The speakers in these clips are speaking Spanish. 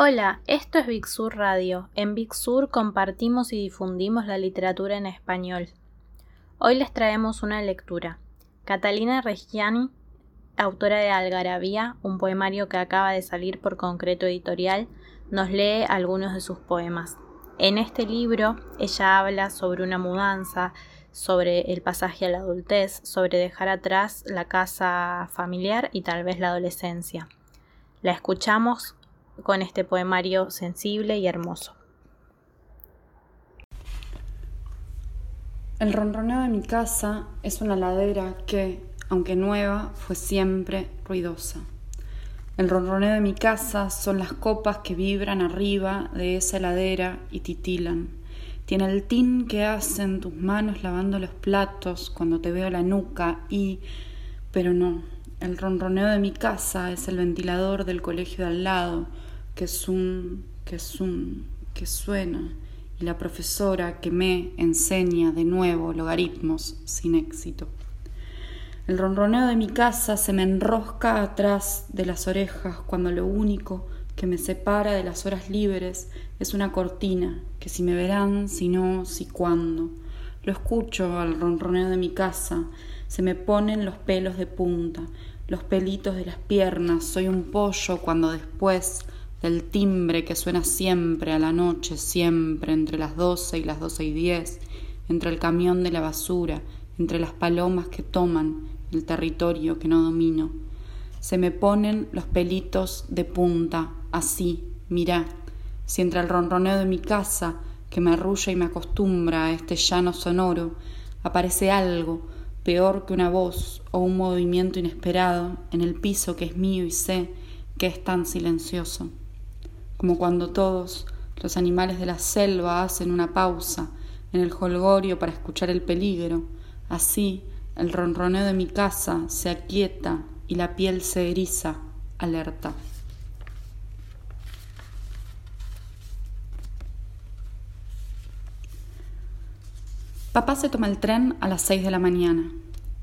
Hola, esto es Big Sur Radio. En Big Sur compartimos y difundimos la literatura en español. Hoy les traemos una lectura. Catalina Reggiani, autora de Algarabía, un poemario que acaba de salir por concreto editorial, nos lee algunos de sus poemas. En este libro ella habla sobre una mudanza, sobre el pasaje a la adultez, sobre dejar atrás la casa familiar y tal vez la adolescencia. La escuchamos con este poemario sensible y hermoso. El ronroneo de mi casa es una ladera que, aunque nueva, fue siempre ruidosa. El ronroneo de mi casa son las copas que vibran arriba de esa ladera y titilan. Tiene el tin que hacen tus manos lavando los platos cuando te veo la nuca y... Pero no, el ronroneo de mi casa es el ventilador del colegio de al lado, que un, que un, que suena, y la profesora que me enseña de nuevo logaritmos sin éxito. El ronroneo de mi casa se me enrosca atrás de las orejas cuando lo único que me separa de las horas libres es una cortina, que si me verán, si no, si cuándo. Lo escucho al ronroneo de mi casa, se me ponen los pelos de punta, los pelitos de las piernas, soy un pollo cuando después del timbre que suena siempre a la noche, siempre entre las doce y las doce y diez, entre el camión de la basura, entre las palomas que toman el territorio que no domino. Se me ponen los pelitos de punta, así, mirá, si entre el ronroneo de mi casa, que me arrulla y me acostumbra a este llano sonoro, aparece algo peor que una voz o un movimiento inesperado en el piso que es mío y sé que es tan silencioso como cuando todos los animales de la selva hacen una pausa en el holgorio para escuchar el peligro, así el ronroneo de mi casa se aquieta y la piel se eriza, alerta. Papá se toma el tren a las seis de la mañana.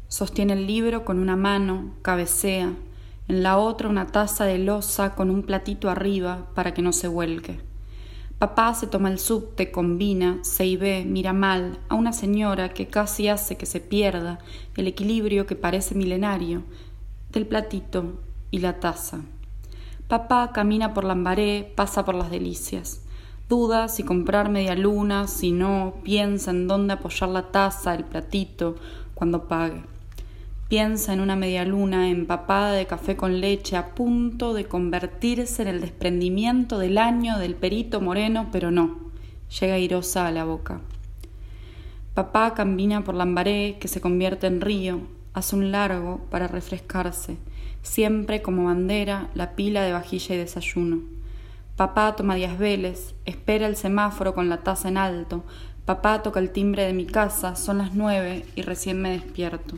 Sostiene el libro con una mano, cabecea, en la otra una taza de loza con un platito arriba para que no se vuelque. Papá se toma el subte, combina, se y ve, mira mal a una señora que casi hace que se pierda el equilibrio que parece milenario del platito y la taza. Papá camina por Lambaré, pasa por las delicias. Duda si comprar media luna, si no, piensa en dónde apoyar la taza, el platito, cuando pague. Piensa en una media luna empapada de café con leche a punto de convertirse en el desprendimiento del año del perito moreno, pero no, llega irosa a la boca. Papá camina por Lambaré, que se convierte en río, hace un largo para refrescarse, siempre como bandera la pila de vajilla y desayuno. Papá toma diez veles, espera el semáforo con la taza en alto. Papá toca el timbre de mi casa, son las nueve y recién me despierto.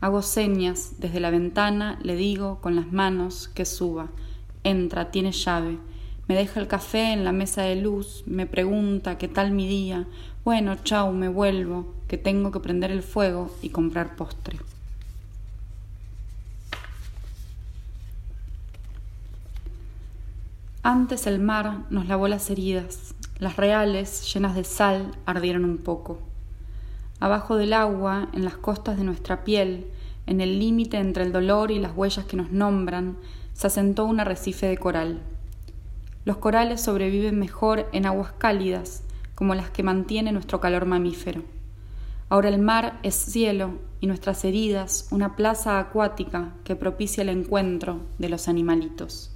Hago señas desde la ventana, le digo con las manos que suba. Entra, tiene llave. Me deja el café en la mesa de luz, me pregunta qué tal mi día. Bueno, chau, me vuelvo, que tengo que prender el fuego y comprar postre. Antes el mar nos lavó las heridas, las reales, llenas de sal, ardieron un poco. Abajo del agua, en las costas de nuestra piel, en el límite entre el dolor y las huellas que nos nombran, se asentó un arrecife de coral. Los corales sobreviven mejor en aguas cálidas, como las que mantiene nuestro calor mamífero. Ahora el mar es cielo y nuestras heridas una plaza acuática que propicia el encuentro de los animalitos.